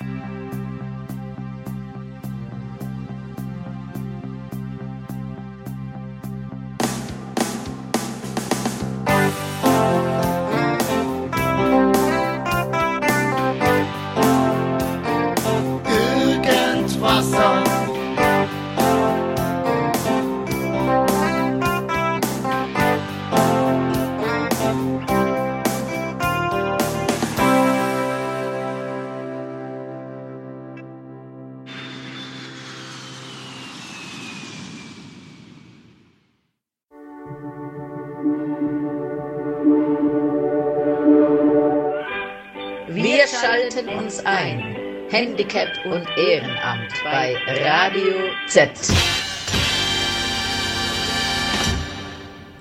Wir ein. Handicap und Ehrenamt bei Radio Z.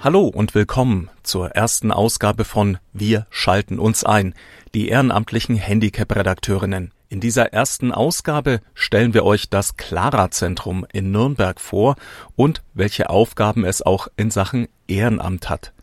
Hallo und willkommen zur ersten Ausgabe von Wir schalten uns ein, die ehrenamtlichen Handicap-Redakteurinnen. In dieser ersten Ausgabe stellen wir euch das Clara-Zentrum in Nürnberg vor und welche Aufgaben es auch in Sachen Ehrenamt hat.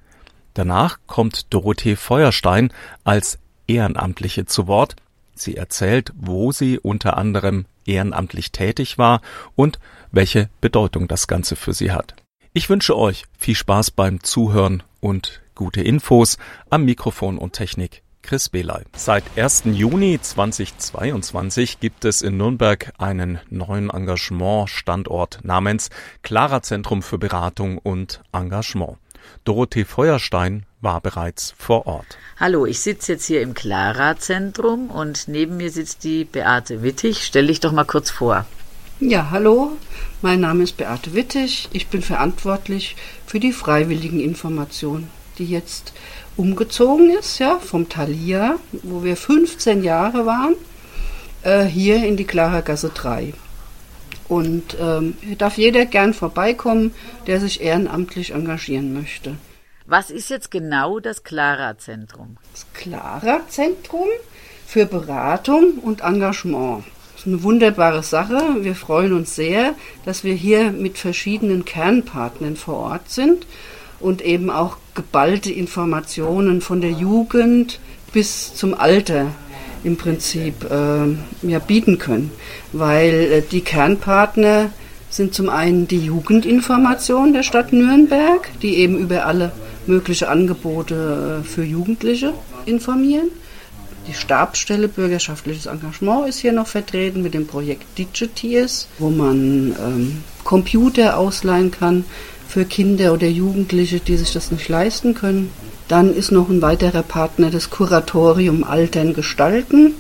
Danach kommt Dorothee Feuerstein als Ehrenamtliche zu Wort. Sie erzählt, wo sie unter anderem ehrenamtlich tätig war und welche Bedeutung das Ganze für sie hat. Ich wünsche euch viel Spaß beim Zuhören und gute Infos am Mikrofon und Technik. Chris Belay. Seit 1. Juni 2022 gibt es in Nürnberg einen neuen Engagementstandort namens Clara Zentrum für Beratung und Engagement. Dorothee Feuerstein war bereits vor Ort. Hallo, ich sitze jetzt hier im Clara-Zentrum und neben mir sitzt die Beate Wittig. Stell dich doch mal kurz vor. Ja, hallo, mein Name ist Beate Wittig. Ich bin verantwortlich für die Freiwilligeninformation, die jetzt umgezogen ist, ja, vom Thalia, wo wir 15 Jahre waren, äh, hier in die Clara Gasse 3. Und ähm, darf jeder gern vorbeikommen, der sich ehrenamtlich engagieren möchte. Was ist jetzt genau das Clara-Zentrum? Das Clara-Zentrum für Beratung und Engagement. Das ist eine wunderbare Sache. Wir freuen uns sehr, dass wir hier mit verschiedenen Kernpartnern vor Ort sind und eben auch geballte Informationen von der Jugend bis zum Alter im Prinzip äh, ja, bieten können. Weil äh, die Kernpartner sind zum einen die Jugendinformation der Stadt Nürnberg, die eben über alle mögliche Angebote äh, für Jugendliche informieren. Die Stabsstelle Bürgerschaftliches Engagement ist hier noch vertreten mit dem Projekt Digitiers, wo man ähm, Computer ausleihen kann für Kinder oder Jugendliche, die sich das nicht leisten können. Dann ist noch ein weiterer Partner das Kuratorium Altern Gestalten,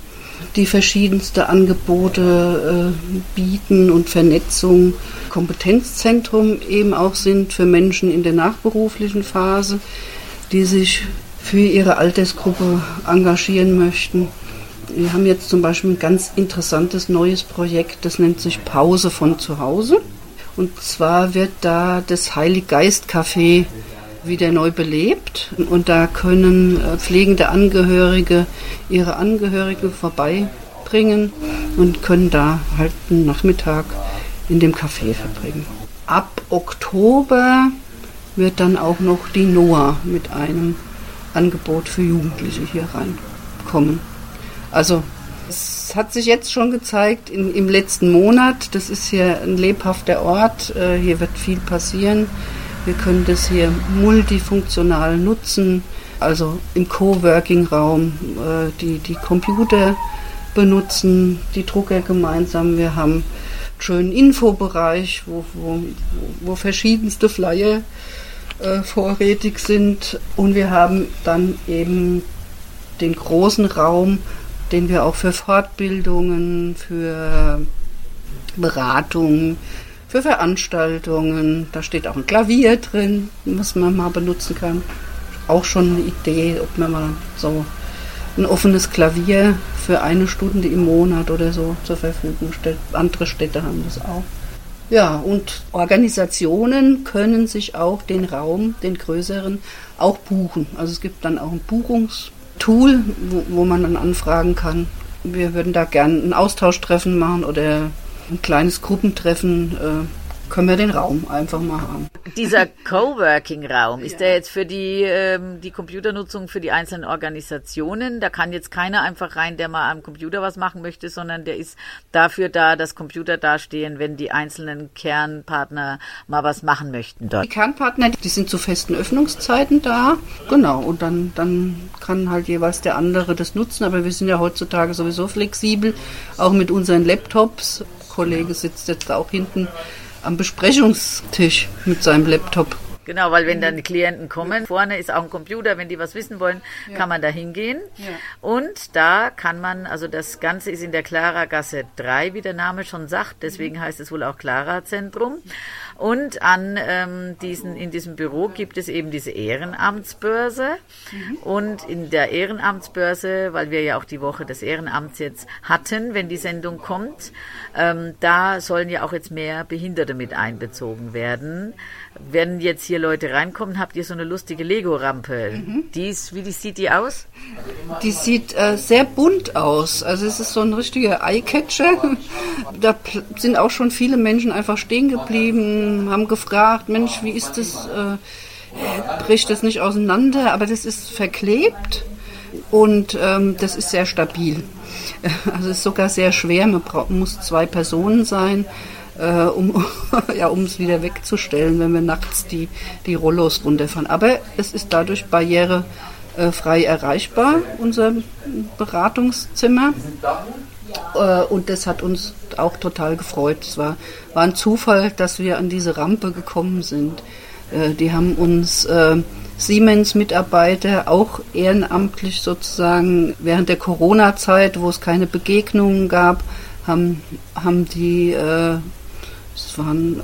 die verschiedenste Angebote äh, bieten und Vernetzung, Kompetenzzentrum eben auch sind für Menschen in der nachberuflichen Phase, die sich für ihre Altersgruppe engagieren möchten. Wir haben jetzt zum Beispiel ein ganz interessantes neues Projekt, das nennt sich Pause von zu Hause. Und zwar wird da das Heiliggeist-Café wieder neu belebt. Und da können äh, pflegende Angehörige ihre Angehörige vorbeibringen und können da halt einen Nachmittag in dem Café verbringen. Ab Oktober wird dann auch noch die NOAA mit einem Angebot für Jugendliche hier reinkommen. Also es hat sich jetzt schon gezeigt in, im letzten Monat. Das ist hier ein lebhafter Ort. Äh, hier wird viel passieren. Wir können das hier multifunktional nutzen, also im Coworking-Raum äh, die, die Computer benutzen, die Drucker gemeinsam. Wir haben einen schönen Infobereich, wo, wo, wo verschiedenste Flyer äh, vorrätig sind. Und wir haben dann eben den großen Raum, den wir auch für Fortbildungen, für Beratungen, für Veranstaltungen. Da steht auch ein Klavier drin, was man mal benutzen kann. Auch schon eine Idee, ob man mal so ein offenes Klavier für eine Stunde im Monat oder so zur Verfügung stellt. Andere Städte haben das auch. Ja, und Organisationen können sich auch den Raum, den größeren, auch buchen. Also es gibt dann auch ein Buchungstool, wo, wo man dann anfragen kann. Wir würden da gerne ein Austauschtreffen machen oder ein kleines Gruppentreffen äh, können wir den Raum einfach mal haben. Dieser Coworking-Raum, ist der jetzt für die, ähm, die Computernutzung für die einzelnen Organisationen? Da kann jetzt keiner einfach rein, der mal am Computer was machen möchte, sondern der ist dafür da, dass Computer dastehen, wenn die einzelnen Kernpartner mal was machen möchten dort. Die Kernpartner, die sind zu festen Öffnungszeiten da. Genau, und dann, dann kann halt jeweils der andere das nutzen. Aber wir sind ja heutzutage sowieso flexibel, auch mit unseren Laptops. Der Kollege sitzt jetzt auch hinten am Besprechungstisch mit seinem Laptop. Genau, weil wenn dann die Klienten kommen, vorne ist auch ein Computer, wenn die was wissen wollen, Ja. kann man da hingehen. Ja. Und da kann man, also das Ganze ist in der Clara Gasse 3, wie der Name schon sagt, deswegen heißt es wohl auch Clara Zentrum. Und an ähm, diesen, in diesem Büro gibt es eben diese Ehrenamtsbörse. Und in der Ehrenamtsbörse, weil wir ja auch die Woche des Ehrenamts jetzt hatten, wenn die Sendung kommt, ähm, da sollen ja auch jetzt mehr Behinderte mit einbezogen werden. Wenn jetzt hier Leute reinkommen, habt ihr so eine lustige Lego-Rampe. Die ist, wie die sieht die aus? Die sieht äh, sehr bunt aus. Also es ist so ein richtiger Eyecatcher. Da sind auch schon viele Menschen einfach stehen geblieben, haben gefragt, Mensch, wie ist das? Äh, äh, bricht das nicht auseinander? Aber das ist verklebt und ähm, das ist sehr stabil. Also es ist sogar sehr schwer. Man muss zwei Personen sein, äh, um ja, es wieder wegzustellen, wenn wir nachts die, die Rollos runterfahren. Aber es ist dadurch barriere äh, frei erreichbar, unser Beratungszimmer. Äh, und das hat uns auch total gefreut. Es war, war ein Zufall, dass wir an diese Rampe gekommen sind. Äh, die haben uns äh, Siemens-Mitarbeiter auch ehrenamtlich sozusagen während der Corona-Zeit, wo es keine Begegnungen gab, haben, haben die es waren äh,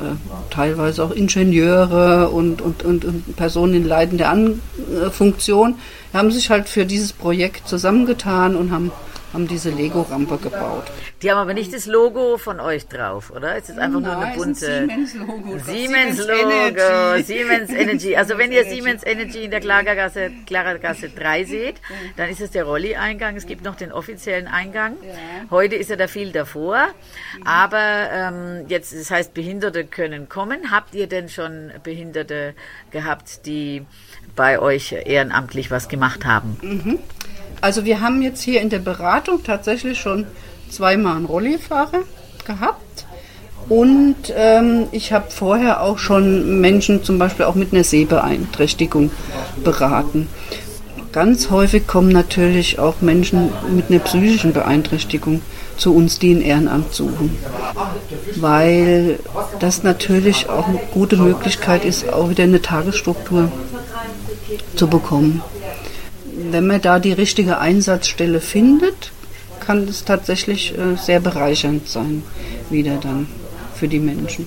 teilweise auch Ingenieure und, und, und, und Personen in leitender An äh, Funktion, haben sich halt für dieses Projekt zusammengetan und haben, haben diese Lego-Rampe gebaut. Die haben aber nicht das Logo von euch drauf, oder? Es ist einfach nur eine Nein, bunte. ein Siemens-Logo. Siemens Siemens Logo, Energy. Siemens Energy. Also wenn ihr. Siemens Energy in der Klargasse, Klargasse 3 seht, dann ist es der Rolli-Eingang. Es gibt noch den offiziellen Eingang. Heute ist ja da viel davor. Aber ähm, jetzt, das heißt, Behinderte können kommen. Habt ihr denn schon Behinderte gehabt, die bei euch ehrenamtlich was gemacht haben? Also wir haben jetzt hier in der Beratung tatsächlich schon zweimal einen Rollifahrer gehabt. Und ähm, ich habe vorher auch schon Menschen zum Beispiel auch mit einer Sehbeeinträchtigung beraten. Ganz häufig kommen natürlich auch Menschen mit einer psychischen Beeinträchtigung zu uns, die ein Ehrenamt suchen. Weil das natürlich auch eine gute Möglichkeit ist, auch wieder eine Tagesstruktur zu bekommen. Wenn man da die richtige Einsatzstelle findet, kann es tatsächlich äh, sehr bereichernd sein, wieder dann für die Menschen.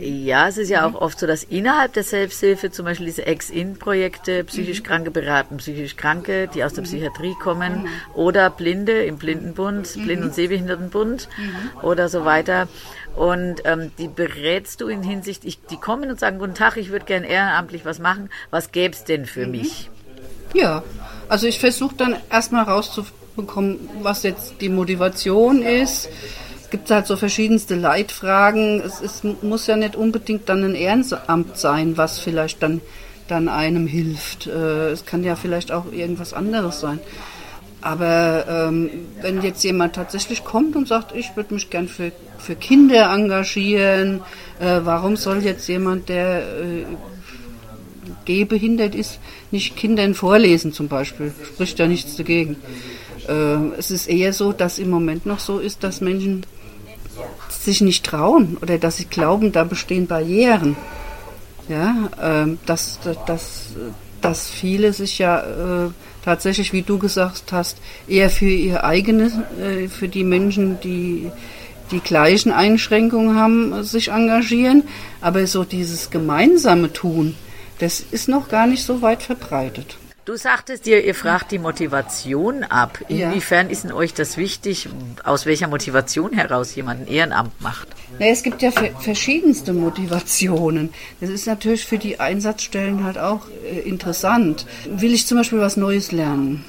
Ja, es ist ja auch oft so, dass innerhalb der Selbsthilfe zum Beispiel diese Ex-In-Projekte psychisch Kranke beraten, psychisch Kranke, die aus der Psychiatrie kommen oder Blinde im Blindenbund, Blind- und Sehbehindertenbund oder so weiter. Und ähm, die berätst du in Hinsicht, ich, die kommen und sagen, guten Tag, ich würde gerne ehrenamtlich was machen. Was gäbe es denn für mich? Ja, also ich versuche dann erstmal rauszubekommen, was jetzt die Motivation ist. Es halt so verschiedenste Leitfragen. Es ist, muss ja nicht unbedingt dann ein Ehrenamt sein, was vielleicht dann, dann einem hilft. Äh, Es kann ja vielleicht auch irgendwas anderes sein. Aber ähm, wenn jetzt jemand tatsächlich kommt und sagt, ich würde mich gern für, für Kinder engagieren, äh, warum soll jetzt jemand, der äh, gehbehindert ist, nicht Kindern vorlesen zum Beispiel? Spricht ja nichts dagegen. Äh, es ist eher so, dass im Moment noch so ist, dass Menschen sich nicht trauen oder dass sie glauben, da bestehen Barrieren. Ja, ähm, dass, dass, dass viele sich ja äh, tatsächlich, wie du gesagt hast, eher für ihr eigenes, äh, für die Menschen, die die gleichen Einschränkungen haben, sich engagieren. Aber so dieses gemeinsame Tun, das ist noch gar nicht so weit verbreitet. Du sagtest dir, ihr fragt die Motivation ab. Ja. Inwiefern ist denn euch das wichtig, aus welcher Motivation heraus jemand ein Ehrenamt macht? Na, es gibt ja ver- verschiedenste Motivationen. Das ist natürlich für die Einsatzstellen halt auch äh, interessant. Will ich zum Beispiel was Neues lernen?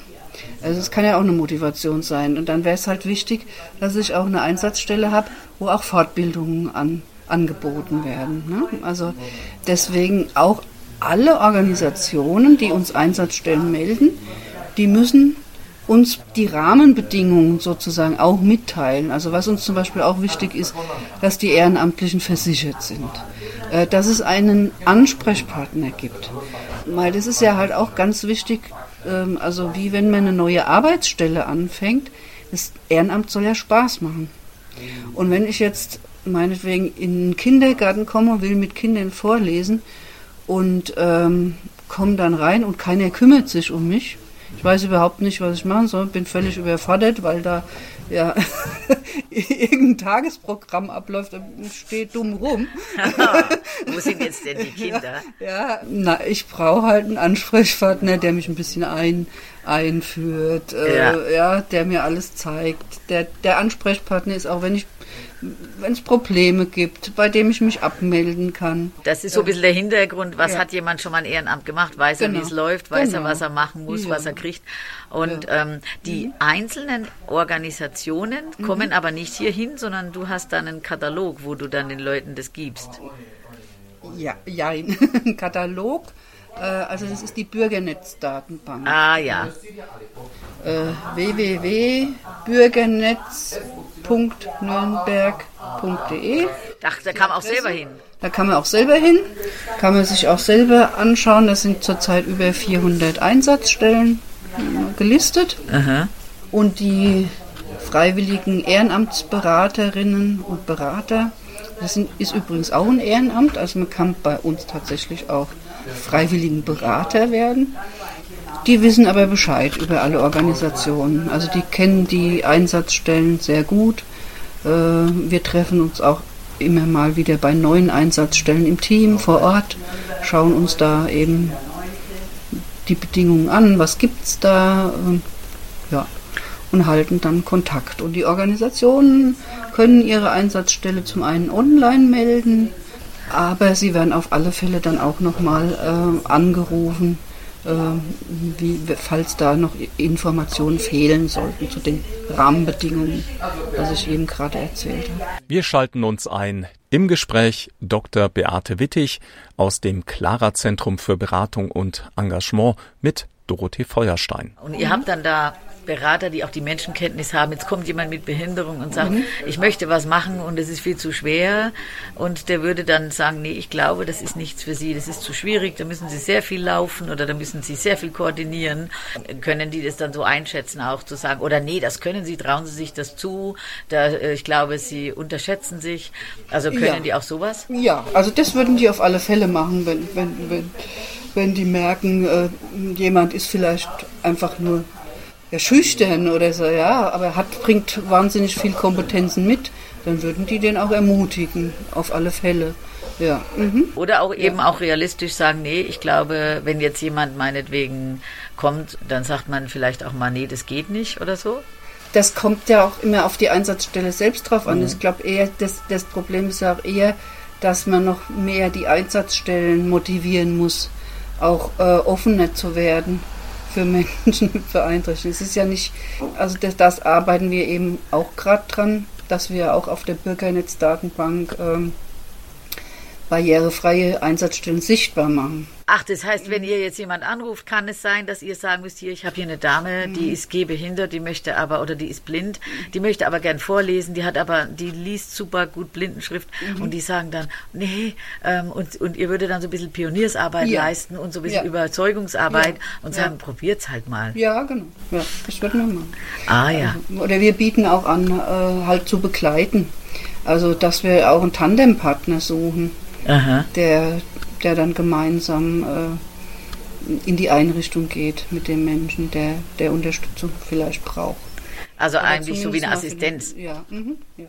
Also es kann ja auch eine Motivation sein. Und dann wäre es halt wichtig, dass ich auch eine Einsatzstelle habe, wo auch Fortbildungen an, angeboten werden. Ne? Also deswegen auch alle Organisationen, die uns Einsatzstellen melden, die müssen uns die Rahmenbedingungen sozusagen auch mitteilen. Also was uns zum Beispiel auch wichtig ist, dass die Ehrenamtlichen versichert sind, äh, dass es einen Ansprechpartner gibt. Weil das ist ja halt auch ganz wichtig, ähm, also wie wenn man eine neue Arbeitsstelle anfängt, das Ehrenamt soll ja Spaß machen. Und wenn ich jetzt meinetwegen in den Kindergarten komme und will mit Kindern vorlesen und ähm, komme dann rein und keiner kümmert sich um mich, ich weiß überhaupt nicht, was ich machen soll, bin völlig überfordert, weil da ja irgendein Tagesprogramm abläuft und steht dumm rum. Wo sind jetzt denn die Kinder? Ja, ja na, ich brauche halt einen Ansprechpartner, der mich ein bisschen ein, einführt, äh, ja. ja. der mir alles zeigt. Der, der Ansprechpartner ist auch, wenn ich wenn es Probleme gibt, bei dem ich mich abmelden kann. Das ist so ein bisschen der Hintergrund. Was ja. hat jemand schon mal ein Ehrenamt gemacht? Weiß genau. er, wie es läuft? Weiß genau. er, was er machen muss, ja. was er kriegt? Und ja. ähm, die mhm. einzelnen Organisationen mhm. kommen aber nicht hierhin, sondern du hast dann einen Katalog, wo du dann den Leuten das gibst. Ja, ja, ein Katalog. Äh, also das ist die Bürgernetzdatenbank. Ah ja. Äh, www.bürgernetz.nürnberg.de Ach, da kann man auch selber hin. Da kann man auch selber hin, kann man sich auch selber anschauen. Das sind zurzeit über 400 Einsatzstellen gelistet. Aha. Und die freiwilligen Ehrenamtsberaterinnen und Berater, das sind, ist übrigens auch ein Ehrenamt, also man kann bei uns tatsächlich auch freiwilligen Berater werden. Die wissen aber Bescheid über alle Organisationen. Also die kennen die Einsatzstellen sehr gut. Äh, wir treffen uns auch immer mal wieder bei neuen Einsatzstellen im Team vor Ort, schauen uns da eben die Bedingungen an, was gibt es da, ja, und halten dann Kontakt. Und die Organisationen können ihre Einsatzstelle zum einen online melden, aber sie werden auf alle Fälle dann auch nochmal äh, angerufen, äh, wie, falls da noch Informationen fehlen sollten zu den Rahmenbedingungen, was ich eben gerade erzählt habe. Wir schalten uns ein im Gespräch Dr. Beate Wittig aus dem Clara Zentrum für Beratung und Engagement mit Dorothee Feuerstein. Und ihr habt dann da Berater, die auch die Menschenkenntnis haben. Jetzt kommt jemand mit Behinderung und sagt, mhm. ich möchte was machen und es ist viel zu schwer. Und der würde dann sagen, nee, ich glaube, das ist nichts für Sie, das ist zu schwierig, da müssen Sie sehr viel laufen oder da müssen Sie sehr viel koordinieren. Können die das dann so einschätzen, auch zu sagen, oder nee, das können Sie, trauen Sie sich das zu. Da, äh, ich glaube, Sie unterschätzen sich. Also können ja. die auch sowas? Ja, also das würden die auf alle Fälle machen, wenn, wenn, wenn, wenn die merken, äh, jemand ist vielleicht einfach nur ja, schüchtern oder so, ja, aber hat, bringt wahnsinnig viel Kompetenzen mit, dann würden die den auch ermutigen, auf alle Fälle. Ja. Mhm. Oder auch eben ja. auch realistisch sagen, nee, ich glaube, wenn jetzt jemand meinetwegen kommt, dann sagt man vielleicht auch mal, nee, das geht nicht oder so. Das kommt ja auch immer auf die Einsatzstelle selbst drauf an. Mhm. Ich glaube eher, das, das Problem ist ja auch eher, dass man noch mehr die Einsatzstellen motivieren muss, auch äh, offener zu werden für Menschen mit Beeinträchtigungen. Es ist ja nicht, also das, das arbeiten wir eben auch gerade dran, dass wir auch auf der Bürgernetzdatenbank ähm, barrierefreie Einsatzstellen sichtbar machen. Ach, das heißt, wenn ihr jetzt jemand anruft, kann es sein, dass ihr sagen müsst, hier, ich habe hier eine Dame, die mhm. ist gehbehindert, die möchte aber, oder die ist blind, die möchte aber gern vorlesen, die hat aber, die liest super gut Blindenschrift mhm. und die sagen dann, nee, ähm, und, und ihr würdet dann so ein bisschen Pioniersarbeit ja. leisten und so ein bisschen ja. Überzeugungsarbeit ja. und sagen, probiert's halt mal. Ja, genau. Ja, das wird man machen. Ah, ja. Also, oder wir bieten auch an, äh, halt zu begleiten. Also, dass wir auch einen Tandempartner suchen, Aha. der der dann gemeinsam äh, in die Einrichtung geht mit dem Menschen, der, der Unterstützung vielleicht braucht. Also oder eigentlich so wie eine Assistenz. Ja. Mhm, ja.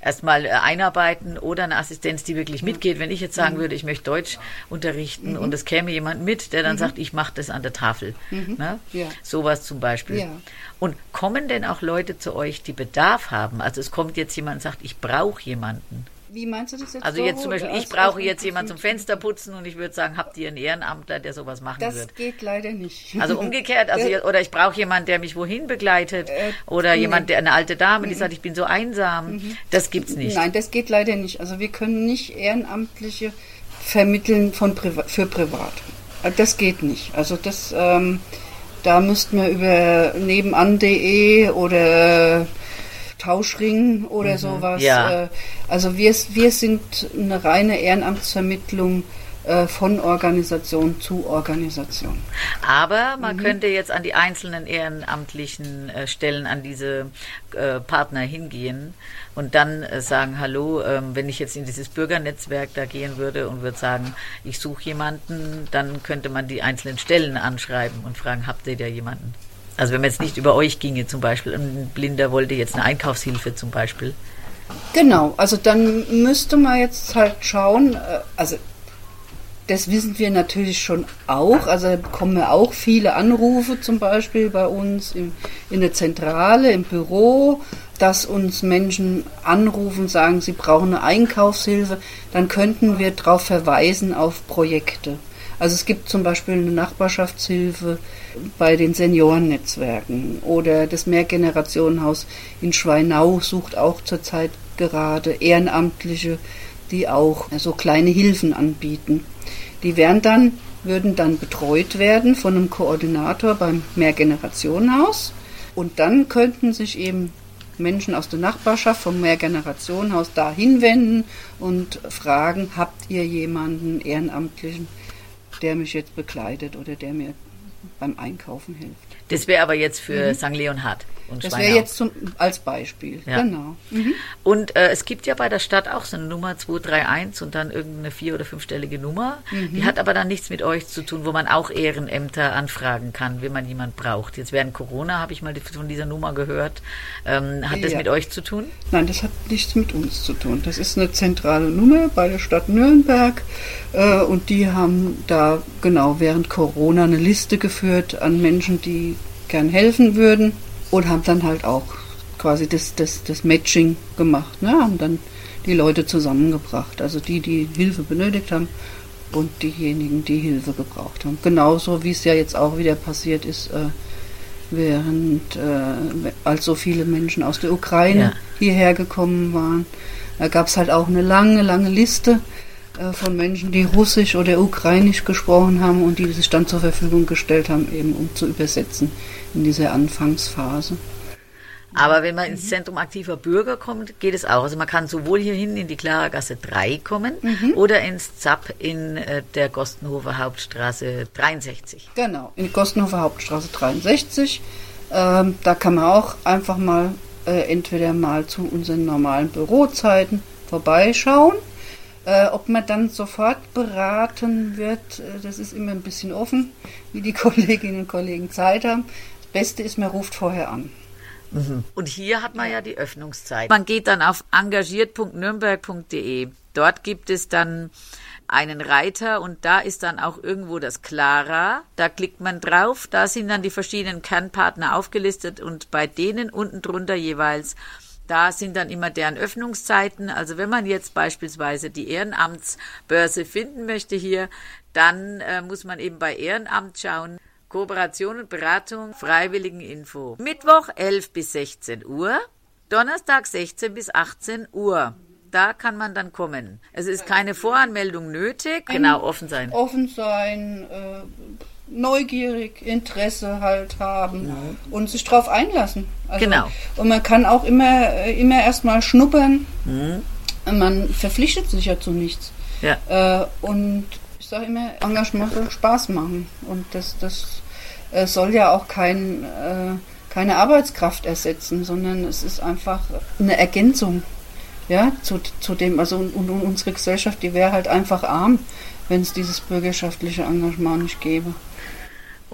Erstmal äh, einarbeiten oder eine Assistenz, die wirklich mitgeht. Wenn ich jetzt sagen mhm. würde, ich möchte Deutsch unterrichten mhm. und es käme jemand mit, der dann mhm. sagt, ich mache das an der Tafel. Mhm. Ne? Ja. Sowas zum Beispiel. Ja. Und kommen denn auch Leute zu euch, die Bedarf haben? Also es kommt jetzt jemand und sagt, ich brauche jemanden. Wie meinst du das jetzt? Also jetzt zum Beispiel, ich brauche jetzt jemanden zum Fenster putzen und ich würde sagen, habt ihr einen Ehrenamtler, der sowas machen das wird? Das geht leider nicht. Also umgekehrt, also oder ich brauche jemanden, der mich wohin begleitet Äh, oder nee. jemand, der eine alte Dame, die sagt, ich bin so einsam. Das gibt's nicht. Nein, das geht leider nicht. Also wir können nicht Ehrenamtliche vermitteln von Priva für privat. Das geht nicht. Also das, ähm, da müssten wir über nebenan.de oder Tauschring oder sowas. ja. Äh, also wir, wir sind eine reine Ehrenamtsvermittlung äh, von Organisation zu Organisation. Aber Mhm. man könnte jetzt an die einzelnen ehrenamtlichen äh, Stellen, an diese Partner hingehen und dann sagen, hallo, ähm, wenn ich jetzt in dieses Bürgernetzwerk da gehen würde und würde sagen, ich suche jemanden, dann könnte man die einzelnen Stellen anschreiben und fragen, habt ihr da jemanden? Also wenn man jetzt nicht über euch ginge zum Beispiel, ein Blinder wollte jetzt eine Einkaufshilfe zum Beispiel. Genau, also dann müsste man jetzt halt schauen, äh, also das wissen wir natürlich schon auch, also bekommen wir auch viele Anrufe zum Beispiel bei uns im, in der Zentrale, im Büro, dass uns Menschen anrufen, sagen, sie brauchen eine Einkaufshilfe, dann könnten wir darauf verweisen auf Projekte. Also es gibt zum Beispiel eine Nachbarschaftshilfe bei den Seniorennetzwerken oder das Mehrgenerationenhaus in Schweinau sucht auch zurzeit gerade Ehrenamtliche, die auch so kleine Hilfen anbieten. Die werden dann, würden dann betreut werden von einem Koordinator beim Mehrgenerationenhaus und dann könnten sich eben Menschen aus der Nachbarschaft vom Mehrgenerationenhaus da hinwenden und fragen, habt ihr jemanden Ehrenamtlichen, der mich jetzt begleitet oder der mir beim Einkaufen hilft. Das wäre aber jetzt für St. Leonhard und Mhm. Das wäre jetzt zum, als Beispiel. Ja. Genau. Und äh, es gibt ja bei der Stadt auch so eine Nummer 231 und dann irgendeine vier- oder fünfstellige Nummer. Mhm. Die hat aber dann nichts mit euch zu tun, wo man auch Ehrenämter anfragen kann, wenn man jemand braucht. Jetzt während Corona habe ich mal von dieser Nummer gehört. Ähm, hat das Ja. mit euch zu tun? Nein, das hat nichts mit uns zu tun. Das ist eine zentrale Nummer bei der Stadt Nürnberg äh, und die haben da genau während Corona eine Liste geführt an Menschen, die gern helfen würden und haben dann halt auch quasi das, das, das Matching gemacht, ne? haben dann die Leute zusammengebracht, also die, die Hilfe benötigt haben und diejenigen, die Hilfe gebraucht haben. Genauso wie es ja jetzt auch wieder passiert ist, äh, während äh, als so viele Menschen aus der Ukraine Ja. hierher gekommen waren. Da gab es halt auch eine lange, lange Liste von Menschen, die Russisch oder Ukrainisch gesprochen haben und die sich dann zur Verfügung gestellt haben, eben um zu übersetzen in dieser Anfangsphase. Aber wenn man ins Zentrum aktiver Bürger kommt, geht es auch. Also man kann sowohl hierhin in die Klaragasse 3 kommen oder ins ZAP in äh, der Gostenhofer Hauptstraße 63. Genau, in Gostenhofer Hauptstraße 63. Ähm, da kann man auch einfach mal äh, entweder mal zu unseren normalen Bürozeiten vorbeischauen. Äh, ob man dann sofort beraten wird, äh, das ist immer ein bisschen offen, wie die Kolleginnen und Kollegen Zeit haben. Das Beste ist, man ruft vorher an. Und hier hat man ja die Öffnungszeit. Man geht dann auf engagiert.nürnberg.de. Dort gibt es dann einen Reiter und da ist dann auch irgendwo das Clara. Da klickt man drauf, da sind dann die verschiedenen Kernpartner aufgelistet und bei denen unten drunter jeweils da sind dann immer deren Öffnungszeiten. Also wenn man jetzt beispielsweise die Ehrenamtsbörse finden möchte hier, dann äh, muss man eben bei Ehrenamt schauen. Kooperation und Beratung, Freiwilligeninfo. Mittwoch 11 bis 16 Uhr, Donnerstag 16 bis 18 Uhr. Da kann man dann kommen. Es ist keine Voranmeldung nötig. Genau, offen sein. Offen sein, äh, neugierig, Interesse halt haben und sich drauf einlassen. Also, Genau. Und man kann auch immer, äh, immer erstmal schnuppern. Man verpflichtet sich ja zu nichts. Ja. Äh, und ich sage immer, Engagement soll Spaß machen. Und das, das äh, soll ja auch kein, äh, keine Arbeitskraft ersetzen, sondern es ist einfach eine Ergänzung. Ja, zu, zu dem, also und, und unsere Gesellschaft, die wäre halt einfach arm, wenn es dieses bürgerschaftliche Engagement nicht gäbe.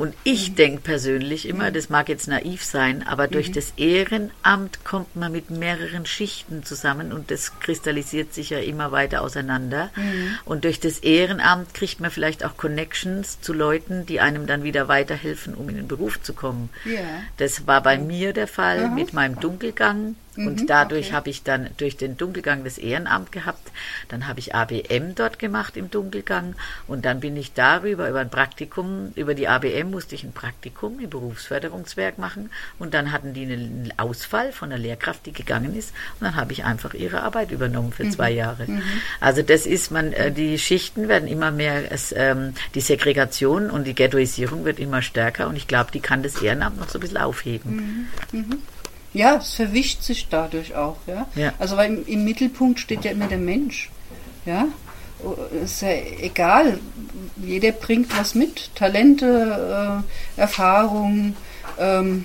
Und ich denke persönlich immer, das mag jetzt naiv sein, aber durch das Ehrenamt kommt man mit mehreren Schichten zusammen und das kristallisiert sich ja immer weiter auseinander. Und durch das Ehrenamt kriegt man vielleicht auch Connections zu Leuten, die einem dann wieder weiterhelfen, um in den Beruf zu kommen. Ja. Das war bei mir der Fall mit meinem Dunkelgang. Mhm, und dadurch okay. habe ich dann durch den Dunkelgang das Ehrenamt gehabt. Dann habe ich ABM dort gemacht im Dunkelgang. Und dann bin ich darüber, über ein Praktikum, über die ABM musste ich ein Praktikum im Berufsförderungswerk machen. Und dann hatten die einen Ausfall von einer Lehrkraft, die gegangen ist. Und dann habe ich einfach ihre Arbeit übernommen für mhm. zwei Jahre. Mhm. Also das ist man, äh, die Schichten werden immer mehr, es, ähm, die Segregation und die Ghettoisierung wird immer stärker. Und ich glaube, die kann das Ehrenamt noch so ein bisschen aufheben. Mhm. Ja, es verwischt sich dadurch auch, ja. ja. Also weil im, im, Mittelpunkt steht ja immer der Mensch, ja. Es ist ja egal, jeder bringt was mit, Talente, äh, Erfahrungen ähm,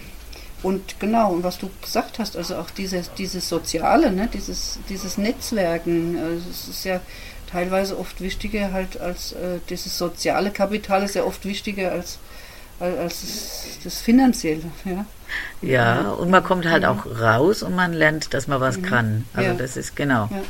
und genau, und was du gesagt hast, also auch dieses, dieses Soziale, ne, dieses, dieses Netzwerken, also es ist ja teilweise oft wichtiger halt als äh, dieses soziale Kapital ist ja oft wichtiger als als das, das Finanzielle. Ja. Ja, und man kommt halt auch raus und man lernt, dass man was mhm. kann. Also ja. das ist genau. Ja.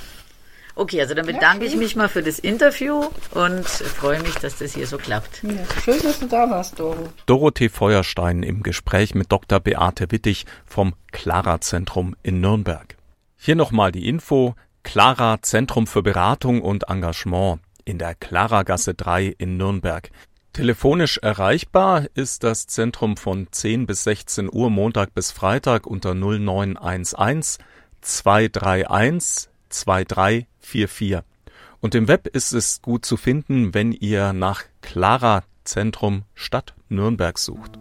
Okay, also dann bedanke ja, ich mich mal für das Interview und freue mich, dass das hier so klappt. Ja, schön, dass du da warst, Doro. Dorothee Feuerstein im Gespräch mit Dr. Beate Wittig vom Clara Zentrum in Nürnberg. Hier nochmal die Info. Clara Zentrum für Beratung und Engagement in der Clara Gasse 3 in Nürnberg. Telefonisch erreichbar ist das Zentrum von 10 bis 16 Uhr Montag bis Freitag unter 0911 231 2344. Und im Web ist es gut zu finden, wenn ihr nach Clara Zentrum Stadt Nürnberg sucht.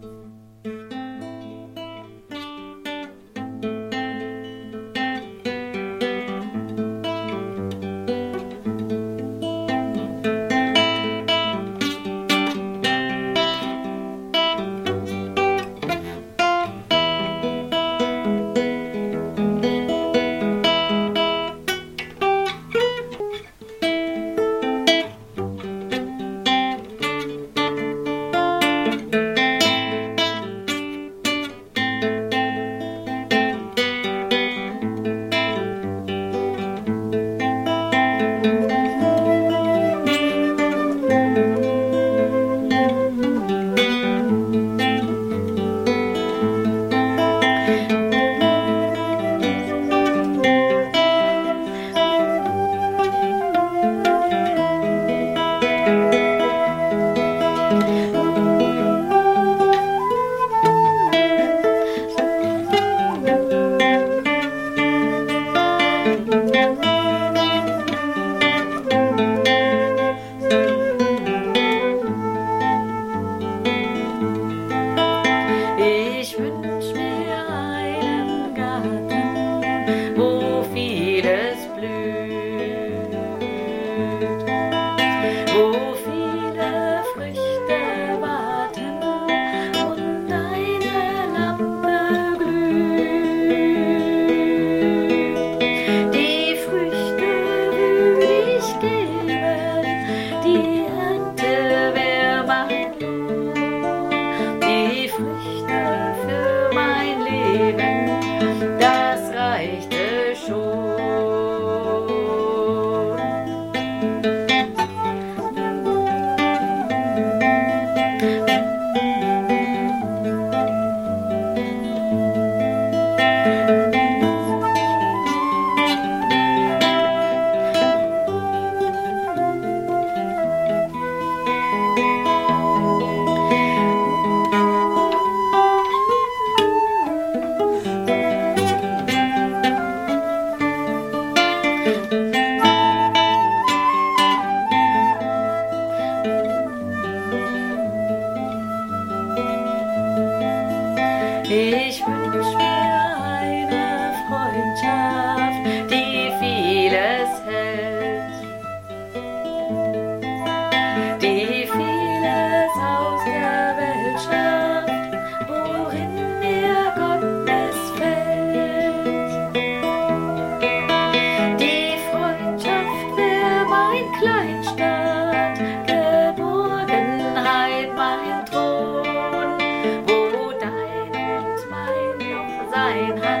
time.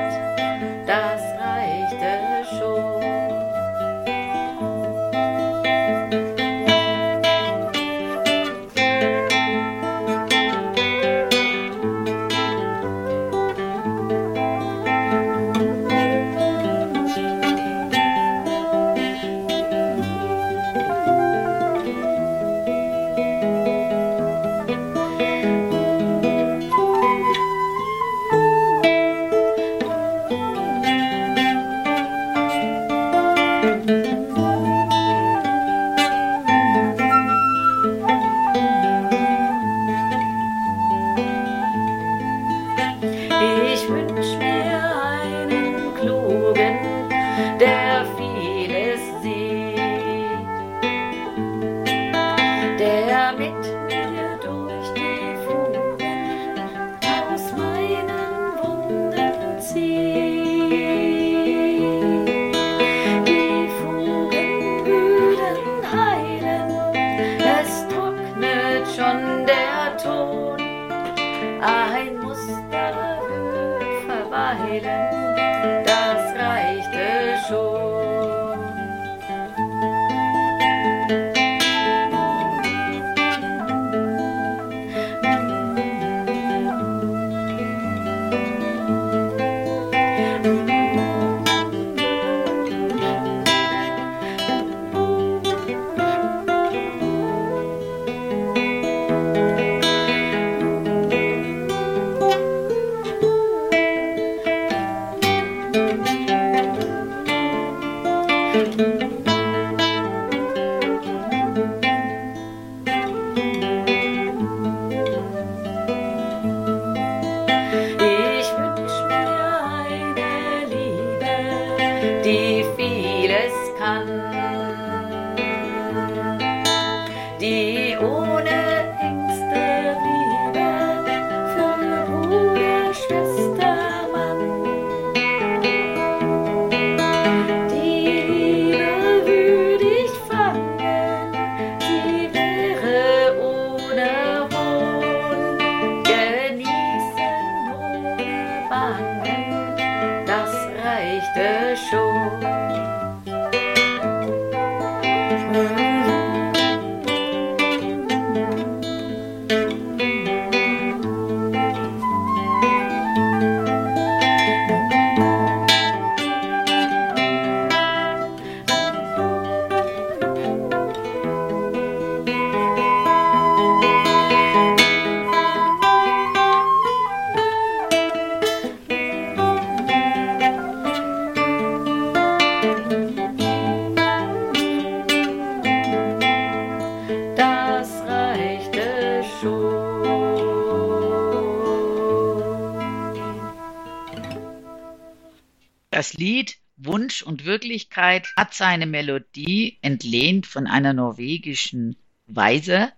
Wirklichkeit hat seine Melodie entlehnt von einer norwegischen Weise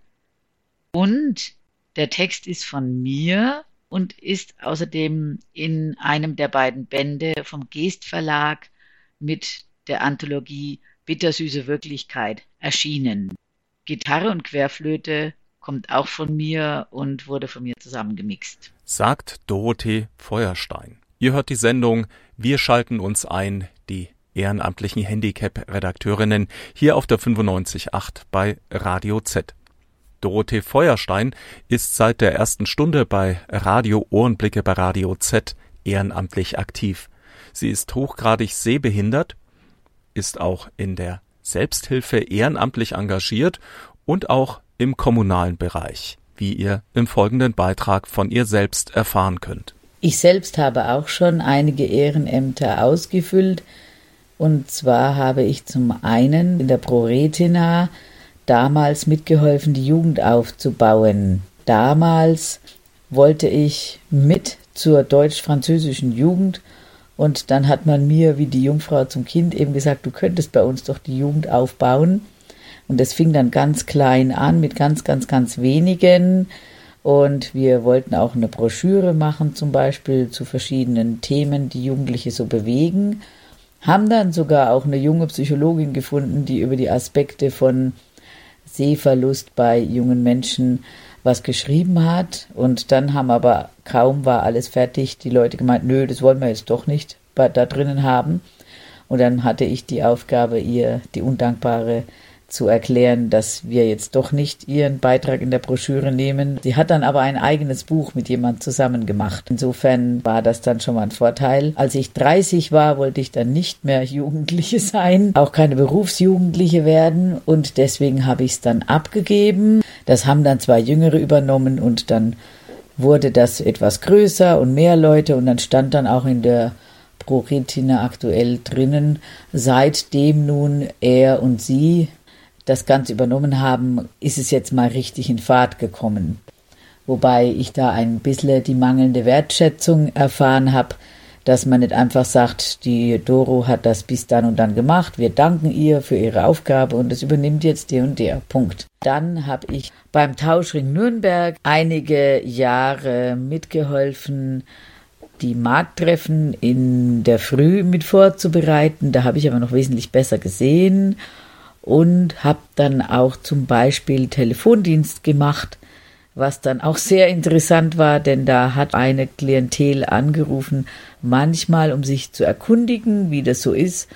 und der Text ist von mir und ist außerdem in einem der beiden Bände vom Geest Verlag mit der Anthologie Bittersüße Wirklichkeit erschienen. Gitarre und Querflöte kommt auch von mir und wurde von mir zusammengemixt. sagt Dorothee Feuerstein. Ihr hört die Sendung Wir schalten uns ein, die ehrenamtlichen Handicap-Redakteurinnen hier auf der 95.8 bei Radio Z. Dorothee Feuerstein ist seit der ersten Stunde bei Radio Ohrenblicke bei Radio Z ehrenamtlich aktiv. Sie ist hochgradig sehbehindert, ist auch in der Selbsthilfe ehrenamtlich engagiert und auch im kommunalen Bereich, wie ihr im folgenden Beitrag von ihr selbst erfahren könnt. Ich selbst habe auch schon einige Ehrenämter ausgefüllt. Und zwar habe ich zum einen in der ProRetina damals mitgeholfen, die Jugend aufzubauen. Damals wollte ich mit zur deutsch-französischen Jugend und dann hat man mir, wie die Jungfrau zum Kind, eben gesagt, du könntest bei uns doch die Jugend aufbauen. Und das fing dann ganz klein an mit ganz, ganz, ganz wenigen. Und wir wollten auch eine Broschüre machen, zum Beispiel zu verschiedenen Themen, die Jugendliche so bewegen. Haben dann sogar auch eine junge Psychologin gefunden, die über die Aspekte von Sehverlust bei jungen Menschen was geschrieben hat. Und dann haben aber kaum war alles fertig, die Leute gemeint, nö, das wollen wir jetzt doch nicht da drinnen haben. Und dann hatte ich die Aufgabe, ihr die undankbare zu erklären, dass wir jetzt doch nicht ihren Beitrag in der Broschüre nehmen. Sie hat dann aber ein eigenes Buch mit jemand zusammen gemacht. Insofern war das dann schon mal ein Vorteil. Als ich 30 war, wollte ich dann nicht mehr Jugendliche sein, auch keine Berufsjugendliche werden und deswegen habe ich es dann abgegeben. Das haben dann zwei Jüngere übernommen und dann wurde das etwas größer und mehr Leute und dann stand dann auch in der ProRetina aktuell drinnen, seitdem nun er und sie das Ganze übernommen haben, ist es jetzt mal richtig in Fahrt gekommen. Wobei ich da ein bisschen die mangelnde Wertschätzung erfahren habe, dass man nicht einfach sagt, die Doro hat das bis dann und dann gemacht, wir danken ihr für ihre Aufgabe und es übernimmt jetzt der und der. Punkt. Dann habe ich beim Tauschring Nürnberg einige Jahre mitgeholfen, die Markttreffen in der Früh mit vorzubereiten. Da habe ich aber noch wesentlich besser gesehen und habe dann auch zum Beispiel Telefondienst gemacht was dann auch sehr interessant war, denn da hat eine Klientel angerufen, manchmal um sich zu erkundigen, wie das so ist.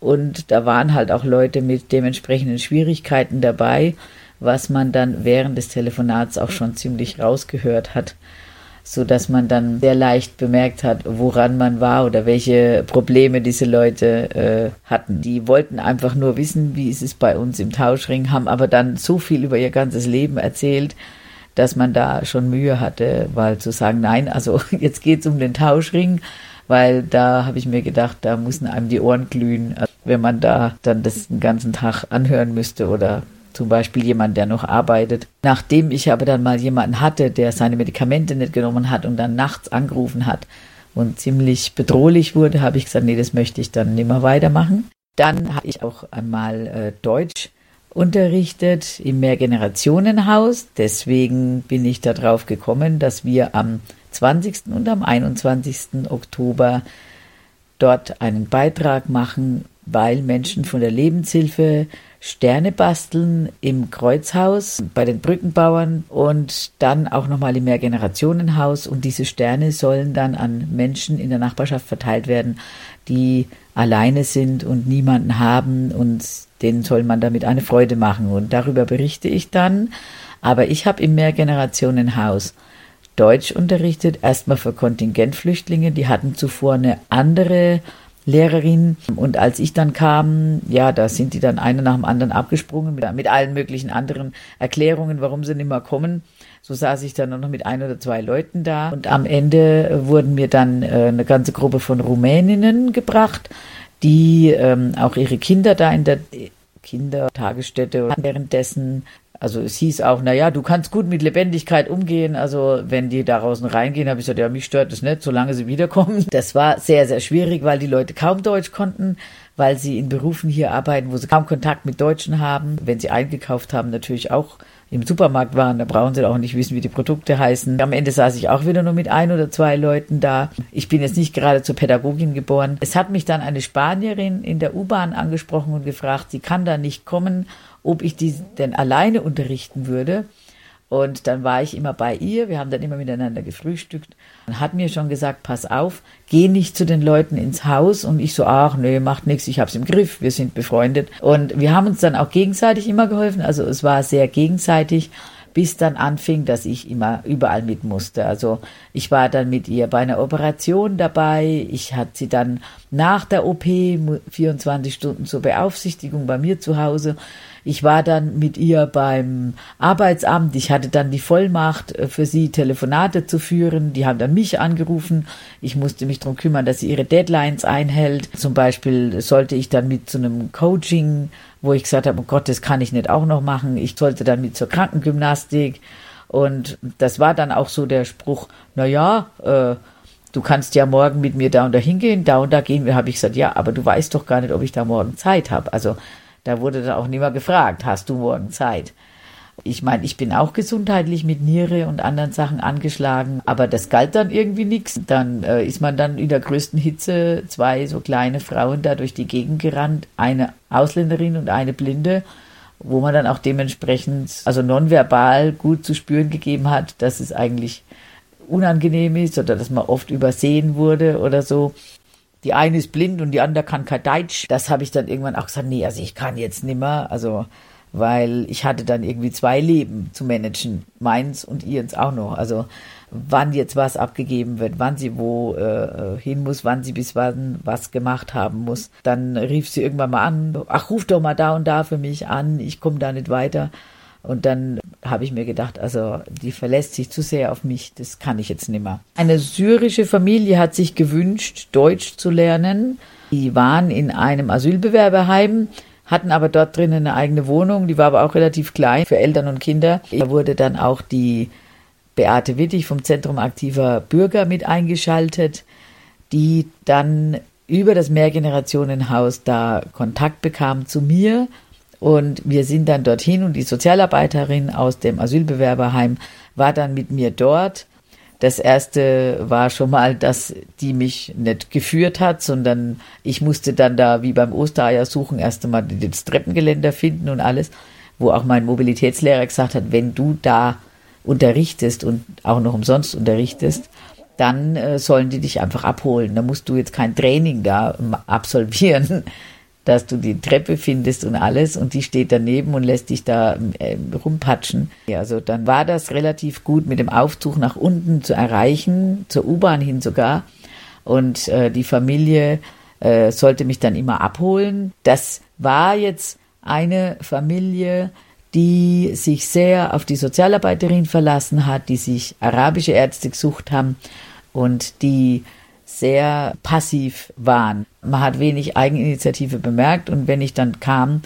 Und da waren halt auch Leute mit dementsprechenden Schwierigkeiten dabei, was man dann während des Telefonats auch schon ziemlich rausgehört hat, so dass man dann sehr leicht bemerkt hat, woran man war oder welche Probleme diese Leute äh, hatten. Die wollten einfach nur wissen, wie ist es bei uns im Tauschring, haben aber dann so viel über ihr ganzes Leben erzählt, dass man da schon Mühe hatte, weil zu sagen, nein, also jetzt geht's um den Tauschring, weil da habe ich mir gedacht, da mussten einem die Ohren glühen, wenn man da dann das den ganzen Tag anhören müsste oder zum Beispiel jemand, der noch arbeitet. Nachdem ich aber dann mal jemanden hatte, der seine Medikamente nicht genommen hat und dann nachts angerufen hat und ziemlich bedrohlich wurde, habe ich gesagt, nee, das möchte ich dann nicht mehr weitermachen. Dann habe ich auch einmal äh, Deutsch unterrichtet im Mehrgenerationenhaus. Deswegen bin ich darauf gekommen, dass wir am 20. und am 21. Oktober dort einen Beitrag machen, weil Menschen von der Lebenshilfe Sterne basteln im Kreuzhaus bei den Brückenbauern und dann auch nochmal im Mehrgenerationenhaus. Und diese Sterne sollen dann an Menschen in der Nachbarschaft verteilt werden, die alleine sind und niemanden haben und denen soll man damit eine Freude machen. Und darüber berichte ich dann. Aber ich habe im Mehrgenerationenhaus Deutsch unterrichtet, erstmal für Kontingentflüchtlinge. Die hatten zuvor eine andere Lehrerin. Und als ich dann kam, ja, da sind die dann eine nach dem anderen abgesprungen mit, mit allen möglichen anderen Erklärungen, warum sie nicht mehr kommen. So saß ich dann nur noch mit ein oder zwei Leuten da. Und am Ende wurden mir dann äh, eine ganze Gruppe von Rumäninnen gebracht, die ähm, auch ihre Kinder da in der Kindertagesstätte währenddessen also es hieß auch, na ja, du kannst gut mit Lebendigkeit umgehen. Also wenn die da draußen reingehen, habe ich gesagt, ja, mich stört das nicht, solange sie wiederkommen. Das war sehr, sehr schwierig, weil die Leute kaum Deutsch konnten, weil sie in Berufen hier arbeiten, wo sie kaum Kontakt mit Deutschen haben. Wenn sie eingekauft haben, natürlich auch im Supermarkt waren, da brauchen sie auch nicht wissen, wie die Produkte heißen. Am Ende saß ich auch wieder nur mit ein oder zwei Leuten da. Ich bin jetzt nicht gerade zur Pädagogin geboren. Es hat mich dann eine Spanierin in der U-Bahn angesprochen und gefragt, sie kann da nicht kommen, ob ich die denn alleine unterrichten würde. Und dann war ich immer bei ihr, wir haben dann immer miteinander gefrühstückt und hat mir schon gesagt, pass auf, geh nicht zu den Leuten ins Haus und ich so, ach nee, macht nichts, ich hab's im Griff, wir sind befreundet. Und wir haben uns dann auch gegenseitig immer geholfen, also es war sehr gegenseitig bis dann anfing, dass ich immer überall mit musste. Also ich war dann mit ihr bei einer Operation dabei. Ich hatte sie dann nach der OP 24 Stunden zur Beaufsichtigung bei mir zu Hause. Ich war dann mit ihr beim Arbeitsamt. Ich hatte dann die Vollmacht äh, für sie Telefonate zu führen. Die haben dann mich angerufen. Ich musste mich darum kümmern, dass sie ihre Deadlines einhält. Zum Beispiel sollte ich dann mit zu einem Coaching, wo ich gesagt habe, oh Gott, das kann ich nicht auch noch machen. Ich sollte dann mit zur Krankengymnastik. Und das war dann auch so der Spruch, na ja, äh, du kannst ja morgen mit mir da und da hingehen, da und da gehen wir, habe ich gesagt, ja, aber du weißt doch gar nicht, ob ich da morgen Zeit habe. Also da wurde dann auch nicht gefragt, hast du morgen Zeit? Ich meine, ich bin auch gesundheitlich mit Niere und anderen Sachen angeschlagen, aber das galt dann irgendwie nichts. Dann äh, ist man dann in der größten Hitze zwei so kleine Frauen da durch die Gegend gerannt, eine Ausländerin und eine Blinde, wo man dann auch dementsprechend, also nonverbal gut zu spüren gegeben hat, dass es eigentlich unangenehm ist oder dass man oft übersehen wurde oder so die eine ist blind und die andere kann kein Deutsch. Das habe ich dann irgendwann auch gesagt, nee, also ich kann jetzt nimmer, also weil ich hatte dann irgendwie zwei Leben zu managen, meins und ihrs auch noch. Also wann jetzt was abgegeben wird, wann sie wo äh, hin muss, wann sie bis wann was gemacht haben muss. Dann rief sie irgendwann mal an, ach, ruf doch mal da und da für mich an, ich komme da nicht weiter. Und dann habe ich mir gedacht, also die verlässt sich zu sehr auf mich, das kann ich jetzt nicht mehr. Eine syrische Familie hat sich gewünscht, Deutsch zu lernen. Die waren in einem Asylbewerberheim, hatten aber dort drinnen eine eigene Wohnung, die war aber auch relativ klein für Eltern und Kinder. Da wurde dann auch die Beate Wittig vom Zentrum aktiver Bürger mit eingeschaltet. die dann über das Mehrgenerationenhaus da Kontakt bekam zu mir und wir sind dann dorthin und die Sozialarbeiterin aus dem Asylbewerberheim war dann mit mir dort. Das erste war schon mal, dass die mich nicht geführt hat, sondern ich musste dann da wie beim Ostereier suchen, erst einmal das Treppengeländer finden und alles, wo auch mein Mobilitätslehrer gesagt hat, wenn du da unterrichtest und auch noch umsonst unterrichtest, dann äh, sollen die dich einfach abholen. Da musst du jetzt kein Training da absolvieren, dass du die Treppe findest und alles und die steht daneben und lässt dich da äh, rumpatschen. Ja, also dann war das relativ gut mit dem Aufzug nach unten zu erreichen, zur U-Bahn hin sogar. Und äh, die Familie äh, sollte mich dann immer abholen. Das war jetzt eine Familie, die sich sehr auf die Sozialarbeiterin verlassen hat, die sich arabische Ärzte gesucht haben und die sehr passiv waren. Man hat wenig Eigeninitiative bemerkt und wenn ich dann kam,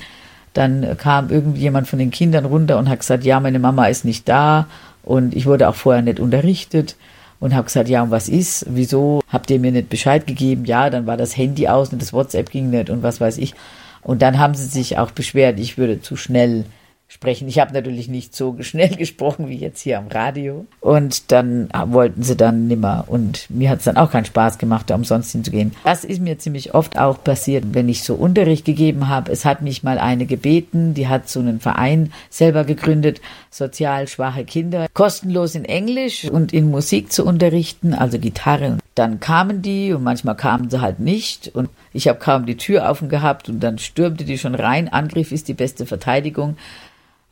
dann kam irgendjemand von den Kindern runter und hat gesagt, ja, meine Mama ist nicht da und ich wurde auch vorher nicht unterrichtet und habe gesagt, ja, und was ist? Wieso habt ihr mir nicht Bescheid gegeben? Ja, dann war das Handy aus und das WhatsApp ging nicht und was weiß ich. Und dann haben sie sich auch beschwert, ich würde zu schnell sprechen. Ich habe natürlich nicht so schnell gesprochen wie jetzt hier am Radio. Und dann wollten sie dann nimmer. Und mir hat es dann auch keinen Spaß gemacht, da umsonst hinzugehen. Das ist mir ziemlich oft auch passiert, wenn ich so Unterricht gegeben habe. Es hat mich mal eine gebeten, die hat so einen Verein selber gegründet, sozial schwache Kinder, kostenlos in Englisch und in Musik zu unterrichten, also Gitarre. Dann kamen die und manchmal kamen sie halt nicht. Und ich habe kaum die Tür offen gehabt und dann stürmte die schon rein. Angriff ist die beste Verteidigung.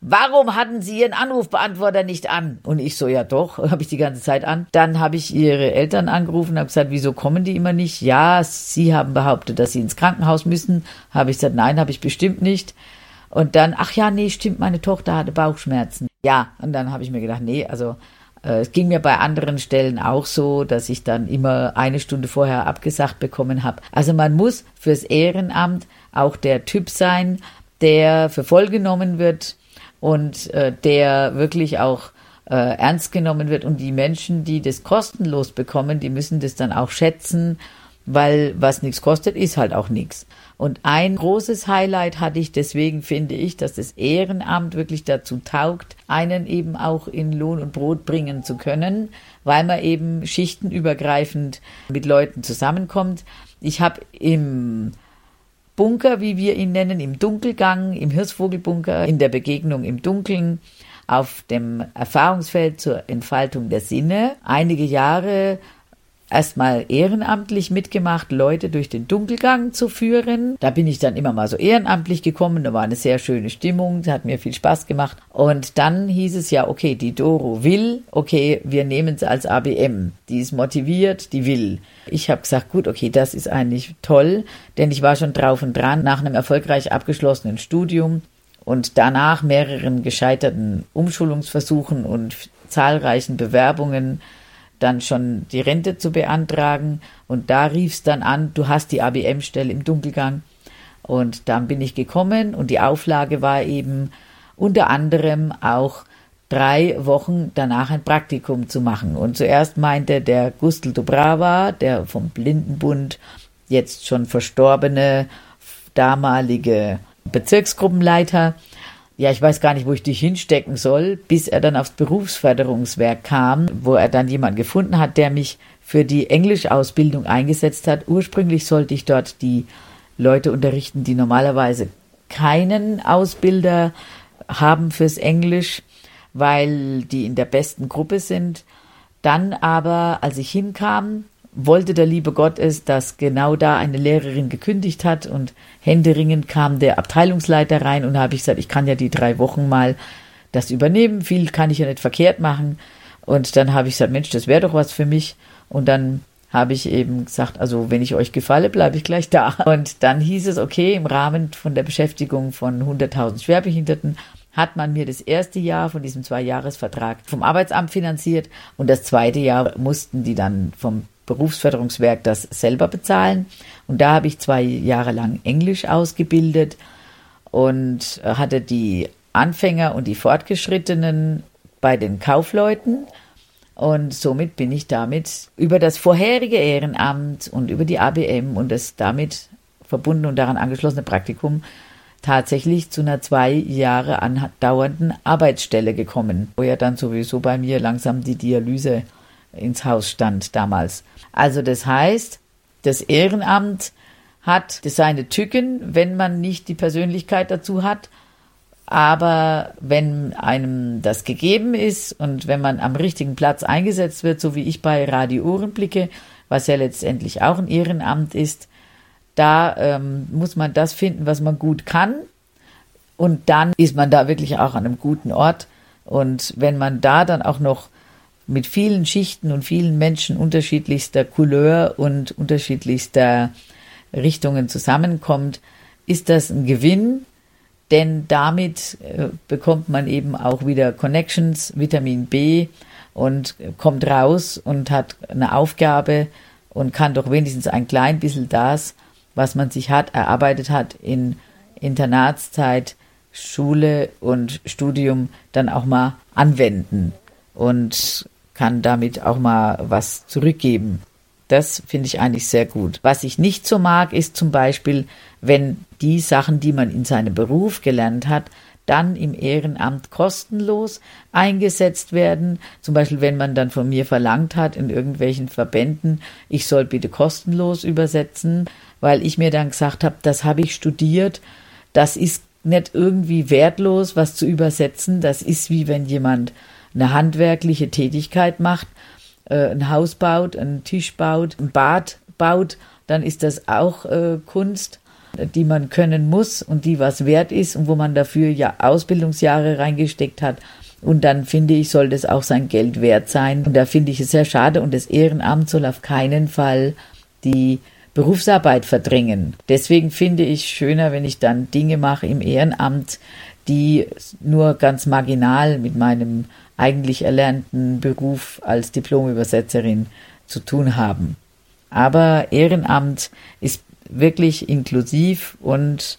Warum hatten Sie Ihren Anrufbeantworter nicht an? Und ich so, ja doch, habe ich die ganze Zeit an. Dann habe ich ihre Eltern angerufen und habe gesagt, wieso kommen die immer nicht? Ja, sie haben behauptet, dass sie ins Krankenhaus müssen. Habe ich gesagt, nein, habe ich bestimmt nicht. Und dann, ach ja, nee, stimmt, meine Tochter hatte Bauchschmerzen. Ja, und dann habe ich mir gedacht, nee, also äh, es ging mir bei anderen Stellen auch so, dass ich dann immer eine Stunde vorher abgesagt bekommen habe. Also man muss fürs Ehrenamt auch der Typ sein, der für voll genommen wird, und äh, der wirklich auch äh, ernst genommen wird. Und die Menschen, die das kostenlos bekommen, die müssen das dann auch schätzen, weil was nichts kostet, ist halt auch nichts. Und ein großes Highlight hatte ich, deswegen finde ich, dass das Ehrenamt wirklich dazu taugt, einen eben auch in Lohn und Brot bringen zu können, weil man eben schichtenübergreifend mit Leuten zusammenkommt. Ich habe im Bunker, wie wir ihn nennen, im Dunkelgang, im Hirschvogelbunker, in der Begegnung im Dunkeln, auf dem Erfahrungsfeld zur Entfaltung der Sinne. Einige Jahre erstmal ehrenamtlich mitgemacht, Leute durch den Dunkelgang zu führen. Da bin ich dann immer mal so ehrenamtlich gekommen. Da war eine sehr schöne Stimmung, hat mir viel Spaß gemacht. Und dann hieß es ja, okay, die Doro will, okay, wir nehmen sie als ABM. Die ist motiviert, die will. Ich habe gesagt, gut, okay, das ist eigentlich toll, denn ich war schon drauf und dran nach einem erfolgreich abgeschlossenen Studium und danach mehreren gescheiterten Umschulungsversuchen und zahlreichen Bewerbungen dann schon die Rente zu beantragen. Und da rief es dann an, du hast die ABM-Stelle im Dunkelgang. Und dann bin ich gekommen und die Auflage war eben unter anderem auch drei Wochen danach ein Praktikum zu machen. Und zuerst meinte der Gustl Dobrava, der vom Blindenbund jetzt schon verstorbene damalige Bezirksgruppenleiter, ja, ich weiß gar nicht, wo ich dich hinstecken soll, bis er dann aufs Berufsförderungswerk kam, wo er dann jemanden gefunden hat, der mich für die Englischausbildung eingesetzt hat. Ursprünglich sollte ich dort die Leute unterrichten, die normalerweise keinen Ausbilder haben fürs Englisch, weil die in der besten Gruppe sind. Dann aber, als ich hinkam, wollte der liebe Gott es, dass genau da eine Lehrerin gekündigt hat und händeringend kam der Abteilungsleiter rein und habe ich gesagt, ich kann ja die drei Wochen mal das übernehmen, viel kann ich ja nicht verkehrt machen. Und dann habe ich gesagt, Mensch, das wäre doch was für mich. Und dann habe ich eben gesagt, also wenn ich euch gefalle, bleibe ich gleich da. Und dann hieß es, okay, im Rahmen von der Beschäftigung von 100.000 Schwerbehinderten hat man mir das erste Jahr von diesem Zwei-Jahres-Vertrag vom Arbeitsamt finanziert und das zweite Jahr mussten die dann vom Berufsförderungswerk das selber bezahlen. Und da habe ich zwei Jahre lang Englisch ausgebildet und hatte die Anfänger und die Fortgeschrittenen bei den Kaufleuten Und somit bin ich damit über das vorherige Ehrenamt und über die ABM und das damit verbundene und daran angeschlossene Praktikum tatsächlich zu einer zwei Jahre andauernden Arbeitsstelle gekommen, wo ja dann sowieso bei mir langsam die Dialyse ins Haus stand damals. Also das heißt, das Ehrenamt hat seine Tücken, wenn man nicht die Persönlichkeit dazu hat. Aber wenn einem das gegeben ist und wenn man am richtigen Platz eingesetzt wird, so wie ich bei Radio Ohrenblicke, was ja letztendlich auch ein Ehrenamt ist, da ähm, muss man das finden, was man gut kann. Und dann ist man da wirklich auch an einem guten Ort. Und wenn man da dann auch noch mit vielen Schichten und vielen Menschen unterschiedlichster Couleur und unterschiedlichster Richtungen zusammenkommt, ist das ein Gewinn, denn damit äh, bekommt man eben auch wieder Connections, Vitamin B und kommt raus und hat eine Aufgabe und kann doch wenigstens ein klein bisschen das, was man sich hat, erarbeitet hat in Internatszeit, Schule und Studium dann auch mal anwenden. Und kann damit auch mal was zurückgeben. Das finde ich eigentlich sehr gut. Was ich nicht so mag, ist zum Beispiel, wenn die Sachen, die man in seinem Beruf gelernt hat, dann im Ehrenamt kostenlos eingesetzt werden. Zum Beispiel, wenn man dann von mir verlangt hat in irgendwelchen Verbänden, ich soll bitte kostenlos übersetzen, weil ich mir dann gesagt habe, das habe ich studiert, das ist nicht irgendwie wertlos, was zu übersetzen. Das ist wie wenn jemand eine handwerkliche Tätigkeit macht, äh, ein Haus baut, einen Tisch baut, ein Bad baut, dann ist das auch äh, Kunst, die man können muss und die was wert ist und wo man dafür ja Ausbildungsjahre reingesteckt hat. Und dann finde ich, soll das auch sein Geld wert sein. Und da finde ich es sehr schade und das Ehrenamt soll auf keinen Fall die Berufsarbeit verdrängen. Deswegen finde ich schöner, wenn ich dann Dinge mache im Ehrenamt, die nur ganz marginal mit meinem eigentlich erlernten Beruf als Diplomübersetzerin zu tun haben. Aber Ehrenamt ist wirklich inklusiv und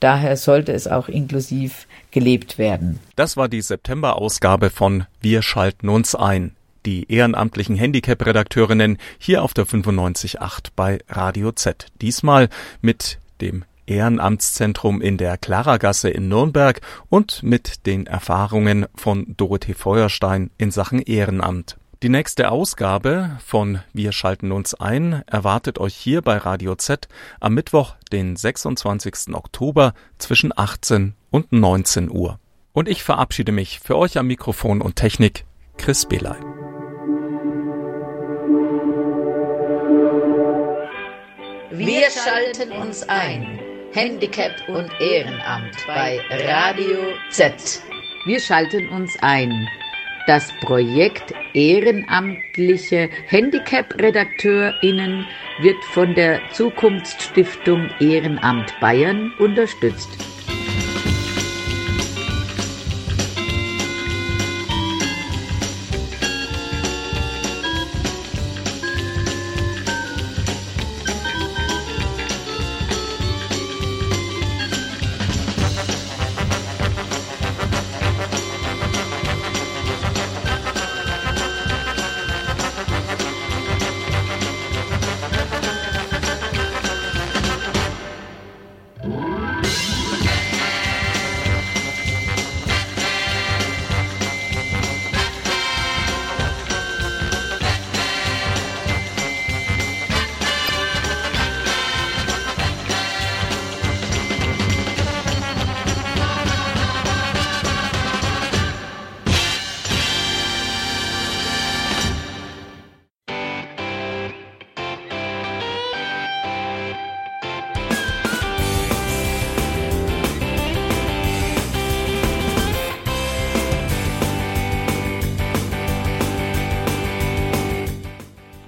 daher sollte es auch inklusiv gelebt werden. Das war die September-Ausgabe von Wir schalten uns ein. Die ehrenamtlichen Handicap-Redakteurinnen hier auf der 95.8 bei Radio Z. Diesmal mit dem Ehrenamtszentrum in der Klaragasse in Nürnberg und mit den Erfahrungen von Dorothee Feuerstein in Sachen Ehrenamt. Die nächste Ausgabe von Wir schalten uns ein erwartet euch hier bei Radio Z am Mittwoch, den 26. Oktober zwischen 18 und 19 Uhr. Und ich verabschiede mich für euch am Mikrofon und Technik Chris Belay. Wir schalten uns ein Handicap und Ehrenamt bei Radio Z. Wir schalten uns ein. Das Projekt Ehrenamtliche Handicap-RedakteurInnen wird von der Zukunftsstiftung Ehrenamt Bayern unterstützt.